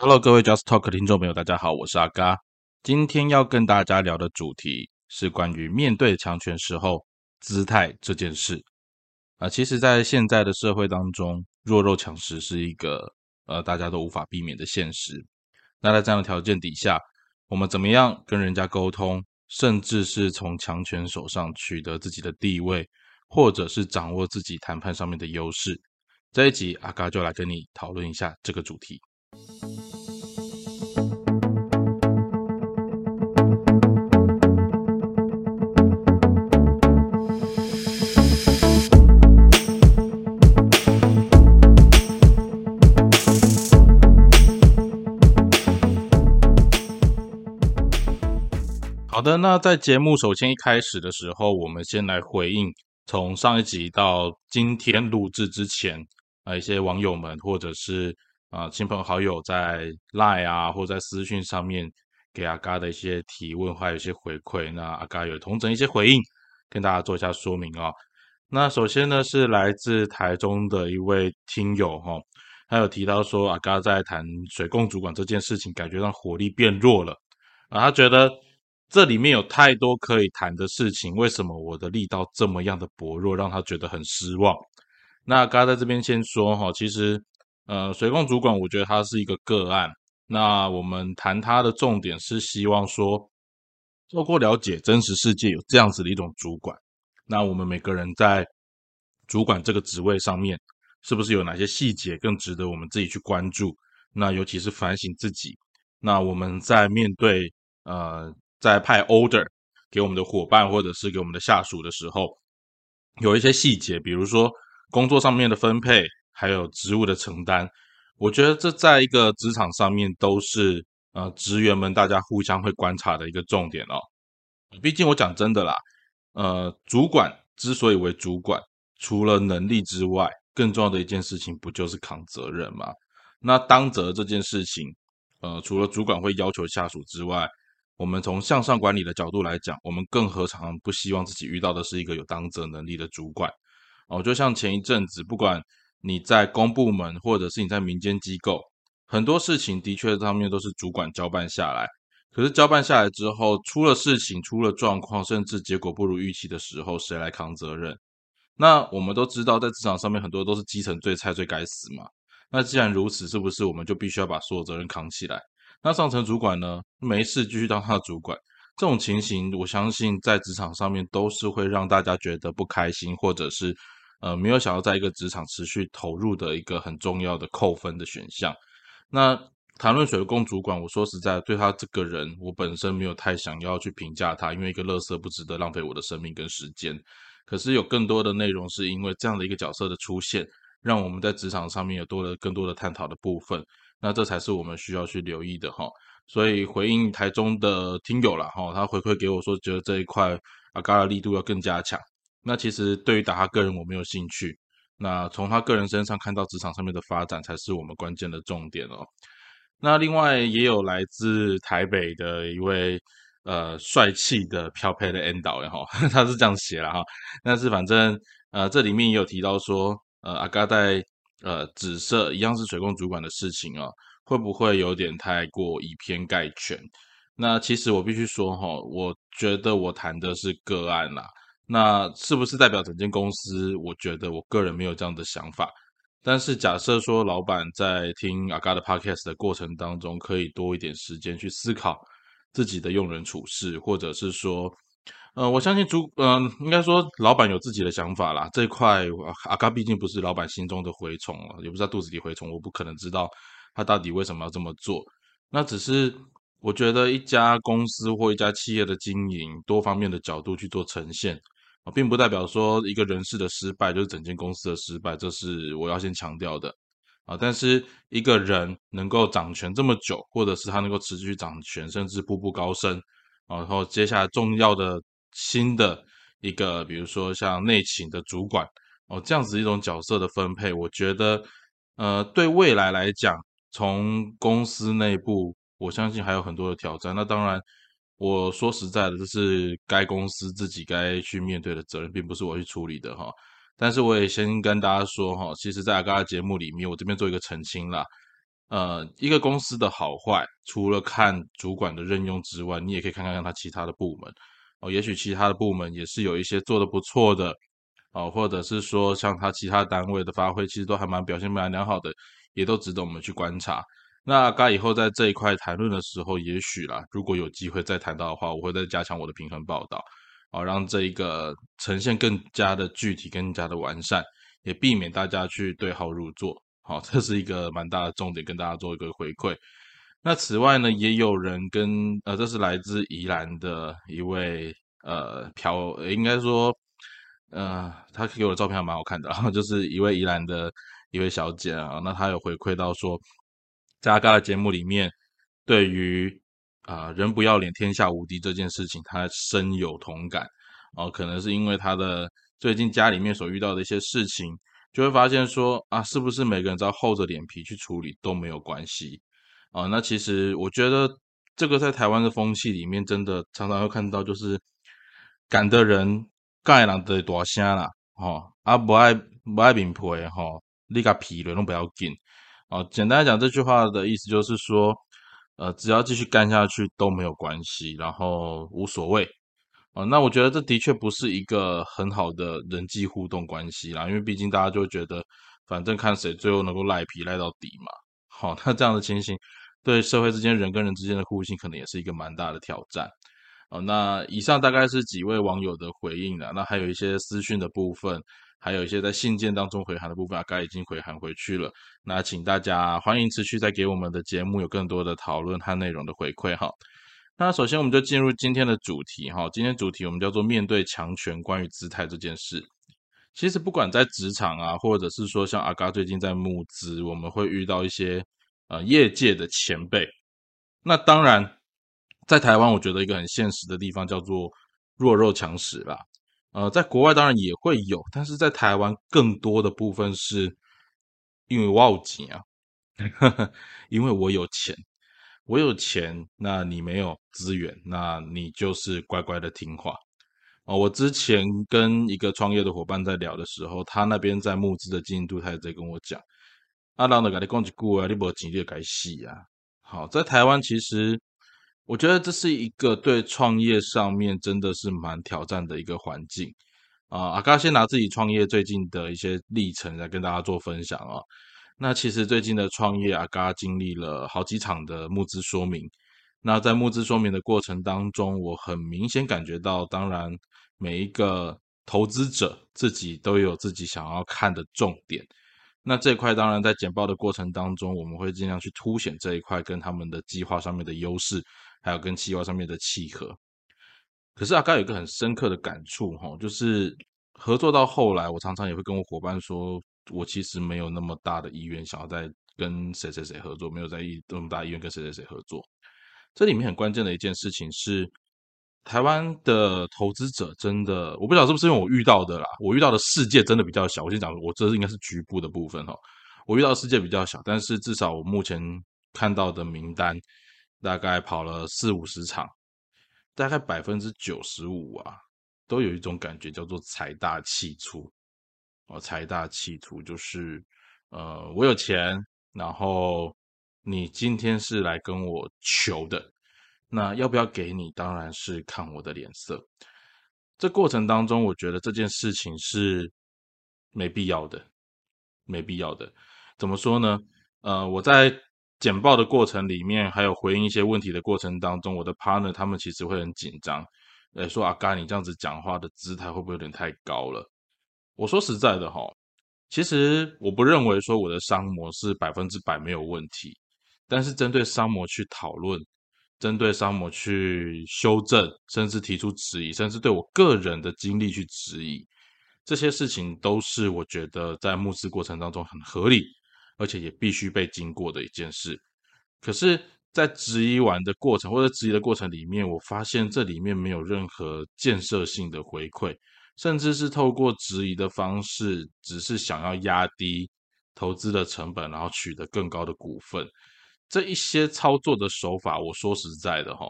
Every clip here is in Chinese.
Hello，各位 Just Talk 听众朋友，大家好，我是阿嘎。今天要跟大家聊的主题是关于面对强权时候姿态这件事。啊，其实，在现在的社会当中，弱肉强食是一个呃大家都无法避免的现实。那在这样的条件底下，我们怎么样跟人家沟通，甚至是从强权手上取得自己的地位，或者是掌握自己谈判上面的优势？这一集阿嘎就来跟你讨论一下这个主题。那在节目首先一开始的时候，我们先来回应从上一集到今天录制之前啊 一些网友们或者是啊亲朋好友在 Line 啊或在私讯上面给阿嘎的一些提问，还有一些回馈。那阿嘎有同整一些回应，跟大家做一下说明啊。那首先呢是来自台中的一位听友哈，他有提到说阿嘎在谈水供主管这件事情，感觉让火力变弱了啊，他觉得。这里面有太多可以谈的事情，为什么我的力道这么样的薄弱，让他觉得很失望？那刚刚在这边先说哈，其实呃，水控主管，我觉得他是一个个案。那我们谈他的重点是希望说，透过了解真实世界有这样子的一种主管，那我们每个人在主管这个职位上面，是不是有哪些细节更值得我们自己去关注？那尤其是反省自己。那我们在面对呃。在派 order 给我们的伙伴或者是给我们的下属的时候，有一些细节，比如说工作上面的分配，还有职务的承担，我觉得这在一个职场上面都是呃职员们大家互相会观察的一个重点哦。毕竟我讲真的啦，呃，主管之所以为主管，除了能力之外，更重要的一件事情不就是扛责任吗？那当责这件事情，呃，除了主管会要求下属之外，我们从向上管理的角度来讲，我们更何尝不希望自己遇到的是一个有当责能力的主管？哦，就像前一阵子，不管你在公部门或者是你在民间机构，很多事情的确上面都是主管交办下来。可是交办下来之后，出了事情、出了状况，甚至结果不如预期的时候，谁来扛责任？那我们都知道，在职场上面很多都是基层最菜、最该死嘛。那既然如此，是不是我们就必须要把所有责任扛起来？那上层主管呢？没事继续当他的主管，这种情形，我相信在职场上面都是会让大家觉得不开心，或者是呃没有想要在一个职场持续投入的一个很重要的扣分的选项。那谈论水工主管，我说实在，对他这个人，我本身没有太想要去评价他，因为一个乐色不值得浪费我的生命跟时间。可是有更多的内容，是因为这样的一个角色的出现，让我们在职场上面有多了更多的探讨的部分。那这才是我们需要去留意的哈，所以回应台中的听友了哈，他回馈给我说，觉得这一块阿嘎的力度要更加强。那其实对于打他个人我没有兴趣，那从他个人身上看到职场上面的发展才是我们关键的重点哦。那另外也有来自台北的一位呃帅气的漂配的 N 导演哈，他是这样写了哈，但是反正呃这里面也有提到说呃阿嘎在。呃，紫色一样是水工主管的事情啊，会不会有点太过以偏概全？那其实我必须说哈，我觉得我谈的是个案啦。那是不是代表整间公司？我觉得我个人没有这样的想法。但是假设说，老板在听阿嘎的 podcast 的过程当中，可以多一点时间去思考自己的用人处事，或者是说。呃，我相信主，嗯，应该说老板有自己的想法啦。这块阿嘎毕竟不是老板心中的蛔虫了，也不知道肚子里蛔虫，我不可能知道他到底为什么要这么做。那只是我觉得一家公司或一家企业的经营，多方面的角度去做呈现啊，并不代表说一个人事的失败就是整间公司的失败，这是我要先强调的啊。但是一个人能够掌权这么久，或者是他能够持续掌权，甚至步步高升，然后接下来重要的。新的一个，比如说像内勤的主管哦，这样子一种角色的分配，我觉得，呃，对未来来讲，从公司内部，我相信还有很多的挑战。那当然，我说实在的，这是该公司自己该去面对的责任，并不是我去处理的哈。但是我也先跟大家说哈，其实，在阿嘎的节目里面，我这边做一个澄清啦。呃，一个公司的好坏，除了看主管的任用之外，你也可以看看看他其他的部门哦。也许其他的部门也是有一些做的不错的哦，或者是说像他其他单位的发挥，其实都还蛮表现蛮良好的，也都值得我们去观察。那该以后在这一块谈论的时候，也许啦，如果有机会再谈到的话，我会再加强我的平衡报道，哦，让这一个呈现更加的具体、更加的完善，也避免大家去对号入座。好，这是一个蛮大的重点，跟大家做一个回馈。那此外呢，也有人跟呃，这是来自宜兰的一位呃漂，应该说呃，他给我的照片还蛮好看的，然 后就是一位宜兰的一位小姐啊，那她有回馈到说。在阿嘎的节目里面，对于啊“人不要脸，天下无敌”这件事情，他深有同感哦。可能是因为他的最近家里面所遇到的一些事情，就会发现说啊，是不是每个人只要厚着脸皮去处理都没有关系啊？那其实我觉得这个在台湾的风气里面，真的常常会看到，就是敢的人盖人的大声啦，吼啊不爱不爱面皮吼，你个皮都不要紧。哦，简单来讲，这句话的意思就是说，呃，只要继续干下去都没有关系，然后无所谓。哦，那我觉得这的确不是一个很好的人际互动关系啦，因为毕竟大家就觉得，反正看谁最后能够赖皮赖到底嘛。好，那这样的情形，对社会之间人跟人之间的互信，可能也是一个蛮大的挑战。哦，那以上大概是几位网友的回应了，那还有一些私讯的部分。还有一些在信件当中回函的部分，该已经回函回去了。那请大家欢迎持续再给我们的节目有更多的讨论和内容的回馈哈。那首先我们就进入今天的主题哈。今天主题我们叫做面对强权关于姿态这件事。其实不管在职场啊，或者是说像阿嘎最近在募资，我们会遇到一些呃业界的前辈。那当然，在台湾我觉得一个很现实的地方叫做弱肉强食啦。呃，在国外当然也会有，但是在台湾更多的部分是因为我有钱啊，因为我有钱，我有钱，那你没有资源，那你就是乖乖的听话哦。我之前跟一个创业的伙伴在聊的时候，他那边在募资的进度，他也在跟我讲，阿郎的给你讲一句啊，你无钱你就该死啊。好，在台湾其实。我觉得这是一个对创业上面真的是蛮挑战的一个环境啊！阿嘎先拿自己创业最近的一些历程来跟大家做分享啊。那其实最近的创业，阿嘎经历了好几场的募资说明。那在募资说明的过程当中，我很明显感觉到，当然每一个投资者自己都有自己想要看的重点。那这一块当然在简报的过程当中，我们会尽量去凸显这一块跟他们的计划上面的优势。还有跟计划上面的契合，可是阿刚有一个很深刻的感触哈，就是合作到后来，我常常也会跟我伙伴说，我其实没有那么大的意愿想要再跟谁谁谁合作，没有在意那么大意愿跟谁谁谁合作。这里面很关键的一件事情是，台湾的投资者真的，我不知道是不是因为我遇到的啦，我遇到的世界真的比较小。我先讲，我这是应该是局部的部分哈，我遇到的世界比较小，但是至少我目前看到的名单。大概跑了四五十场，大概百分之九十五啊，都有一种感觉叫做财大气粗。哦，财大气粗就是，呃，我有钱，然后你今天是来跟我求的，那要不要给你，当然是看我的脸色。这过程当中，我觉得这件事情是没必要的，没必要的。怎么说呢？呃，我在。简报的过程里面，还有回应一些问题的过程当中，我的 partner 他们其实会很紧张，诶，说阿嘎，你这样子讲话的姿态会不会有点太高了？我说实在的哈，其实我不认为说我的商模是百分之百没有问题，但是针对商模去讨论，针对商模去修正，甚至提出质疑，甚至对我个人的经历去质疑，这些事情都是我觉得在募资过程当中很合理。而且也必须被经过的一件事，可是，在质疑完的过程或者质疑的过程里面，我发现这里面没有任何建设性的回馈，甚至是透过质疑的方式，只是想要压低投资的成本，然后取得更高的股份。这一些操作的手法，我说实在的哈，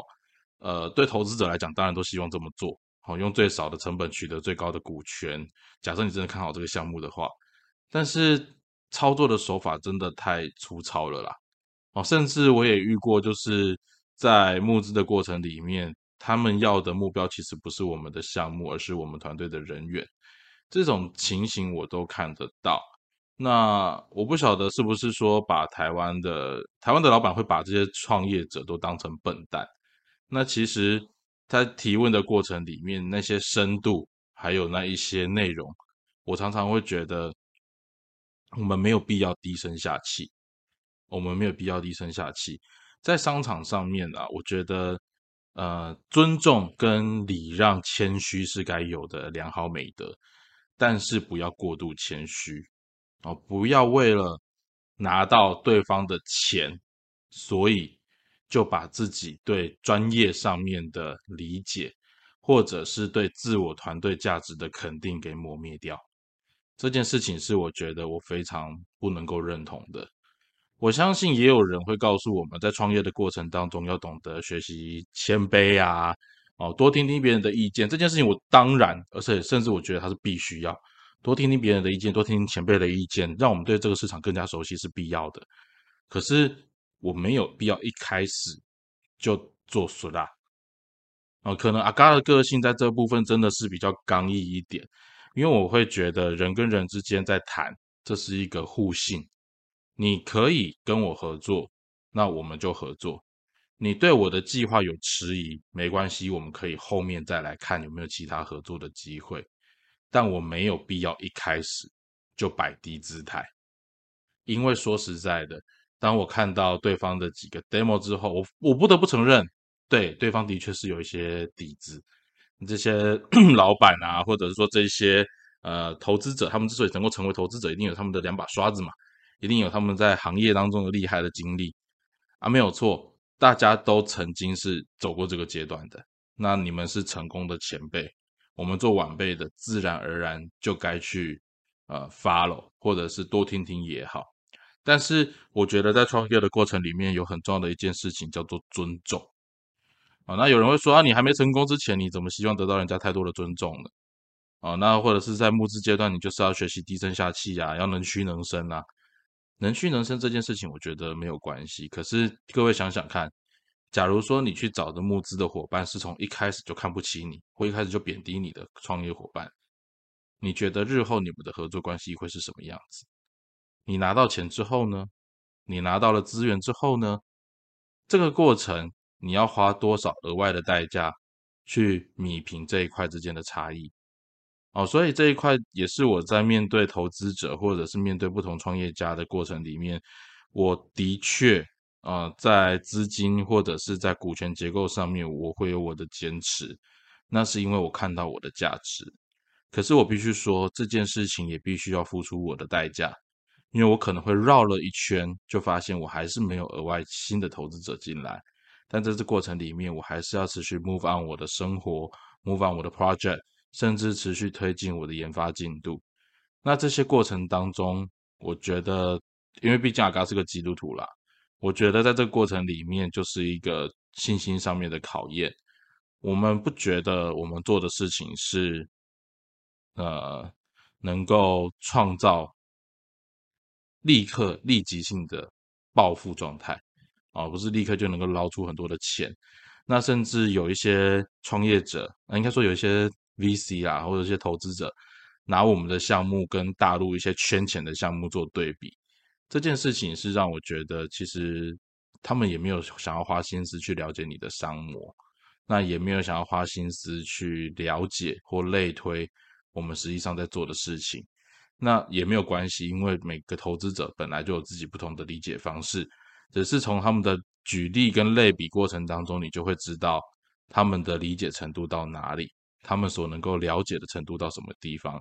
呃，对投资者来讲，当然都希望这么做，好，用最少的成本取得最高的股权。假设你真的看好这个项目的话，但是。操作的手法真的太粗糙了啦！哦，甚至我也遇过，就是在募资的过程里面，他们要的目标其实不是我们的项目，而是我们团队的人员。这种情形我都看得到。那我不晓得是不是说把台湾的台湾的老板会把这些创业者都当成笨蛋？那其实在提问的过程里面，那些深度还有那一些内容，我常常会觉得我们没有必要低声下气。我们没有必要低声下气，在商场上面啊，我觉得，呃，尊重跟礼让、谦虚是该有的良好美德，但是不要过度谦虚哦，不要为了拿到对方的钱，所以就把自己对专业上面的理解，或者是对自我团队价值的肯定给磨灭掉。这件事情是我觉得我非常不能够认同的。我相信也有人会告诉我们在创业的过程当中要懂得学习谦卑啊，哦，多听听别人的意见。这件事情我当然，而且甚至我觉得它是必须要多听听别人的意见，多听听前辈的意见，让我们对这个市场更加熟悉是必要的。可是我没有必要一开始就做死啦。啊，可能阿嘎的个性在这部分真的是比较刚毅一点，因为我会觉得人跟人之间在谈，这是一个互信。你可以跟我合作，那我们就合作。你对我的计划有迟疑，没关系，我们可以后面再来看有没有其他合作的机会。但我没有必要一开始就摆低姿态，因为说实在的，当我看到对方的几个 demo 之后，我我不得不承认，对对方的确是有一些底子。这些 老板啊，或者是说这些呃投资者，他们之所以能够成为投资者，一定有他们的两把刷子嘛。一定有他们在行业当中的厉害的经历啊，没有错，大家都曾经是走过这个阶段的。那你们是成功的前辈，我们做晚辈的，自然而然就该去呃 follow，或者是多听听也好。但是我觉得在创业的过程里面，有很重要的一件事情叫做尊重啊。那有人会说啊，你还没成功之前，你怎么希望得到人家太多的尊重呢？啊，那或者是在募资阶段，你就是要学习低声下气啊，要能屈能伸啊。能屈能伸这件事情，我觉得没有关系。可是各位想想看，假如说你去找的募资的伙伴是从一开始就看不起你，或一开始就贬低你的创业伙伴，你觉得日后你们的合作关系会是什么样子？你拿到钱之后呢？你拿到了资源之后呢？这个过程你要花多少额外的代价去弥平这一块之间的差异？哦，所以这一块也是我在面对投资者或者是面对不同创业家的过程里面，我的确啊，在资金或者是在股权结构上面，我会有我的坚持。那是因为我看到我的价值。可是我必须说，这件事情也必须要付出我的代价，因为我可能会绕了一圈，就发现我还是没有额外新的投资者进来。但在这过程里面，我还是要持续 move on 我的生活，move on 我的 project。甚至持续推进我的研发进度。那这些过程当中，我觉得，因为毕竟阿嘎是个基督徒啦，我觉得在这个过程里面就是一个信心上面的考验。我们不觉得我们做的事情是，呃，能够创造立刻立即性的暴富状态啊，不是立刻就能够捞出很多的钱。那甚至有一些创业者，啊应该说有一些。VC 啊，或者一些投资者拿我们的项目跟大陆一些圈钱的项目做对比，这件事情是让我觉得，其实他们也没有想要花心思去了解你的商模，那也没有想要花心思去了解或类推我们实际上在做的事情。那也没有关系，因为每个投资者本来就有自己不同的理解方式，只是从他们的举例跟类比过程当中，你就会知道他们的理解程度到哪里。他们所能够了解的程度到什么地方？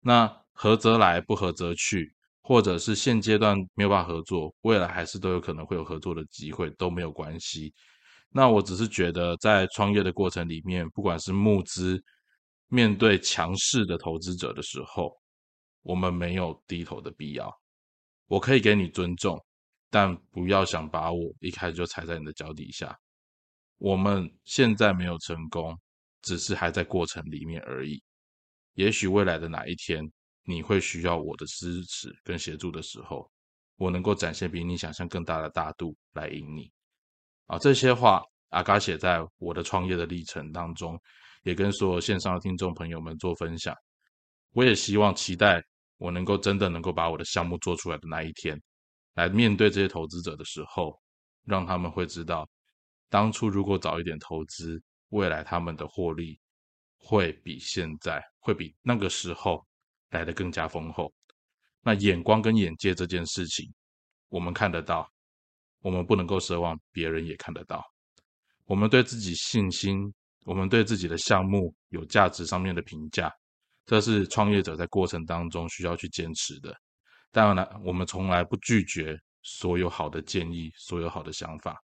那合则来，不合则去，或者是现阶段没有办法合作，未来还是都有可能会有合作的机会，都没有关系。那我只是觉得，在创业的过程里面，不管是募资，面对强势的投资者的时候，我们没有低头的必要。我可以给你尊重，但不要想把我一开始就踩在你的脚底下。我们现在没有成功。只是还在过程里面而已。也许未来的哪一天，你会需要我的支持跟协助的时候，我能够展现比你想象更大的大度来赢你。啊，这些话阿嘎写在我的创业的历程当中，也跟所有线上的听众朋友们做分享。我也希望期待我能够真的能够把我的项目做出来的那一天，来面对这些投资者的时候，让他们会知道，当初如果早一点投资，未来他们的获利会比现在，会比那个时候来的更加丰厚。那眼光跟眼界这件事情，我们看得到。我们不能够奢望别人也看得到。我们对自己信心，我们对自己的项目有价值上面的评价，这是创业者在过程当中需要去坚持的。当然了，我们从来不拒绝所有好的建议，所有好的想法，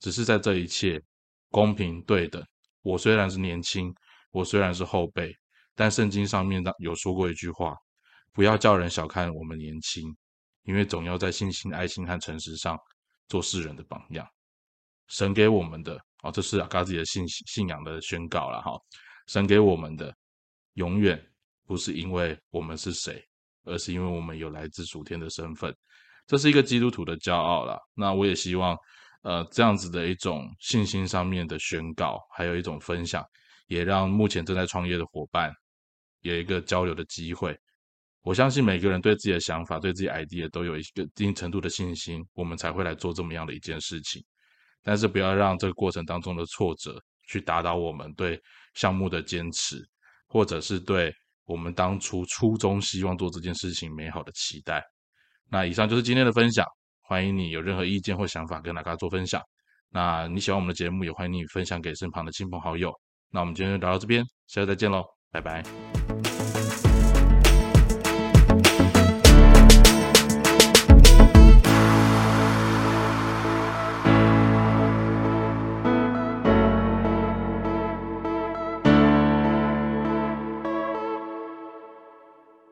只是在这一切公平对等。我虽然是年轻，我虽然是后辈，但圣经上面有说过一句话：不要叫人小看我们年轻，因为总要在信心、爱心和诚实上。做世人的榜样，神给我们的哦，这是阿嘎自己的信信仰的宣告了哈。神给我们的永远不是因为我们是谁，而是因为我们有来自主天的身份，这是一个基督徒的骄傲了。那我也希望，呃，这样子的一种信心上面的宣告，还有一种分享，也让目前正在创业的伙伴有一个交流的机会。我相信每个人对自己的想法、对自己 idea 都有一个一定程度的信心，我们才会来做这么样的一件事情。但是不要让这个过程当中的挫折去打倒我们对项目的坚持，或者是对我们当初初衷希望做这件事情美好的期待。那以上就是今天的分享，欢迎你有任何意见或想法跟大家做分享。那你喜欢我们的节目，也欢迎你分享给身旁的亲朋好友。那我们今天就聊到这边，下次再见喽，拜拜。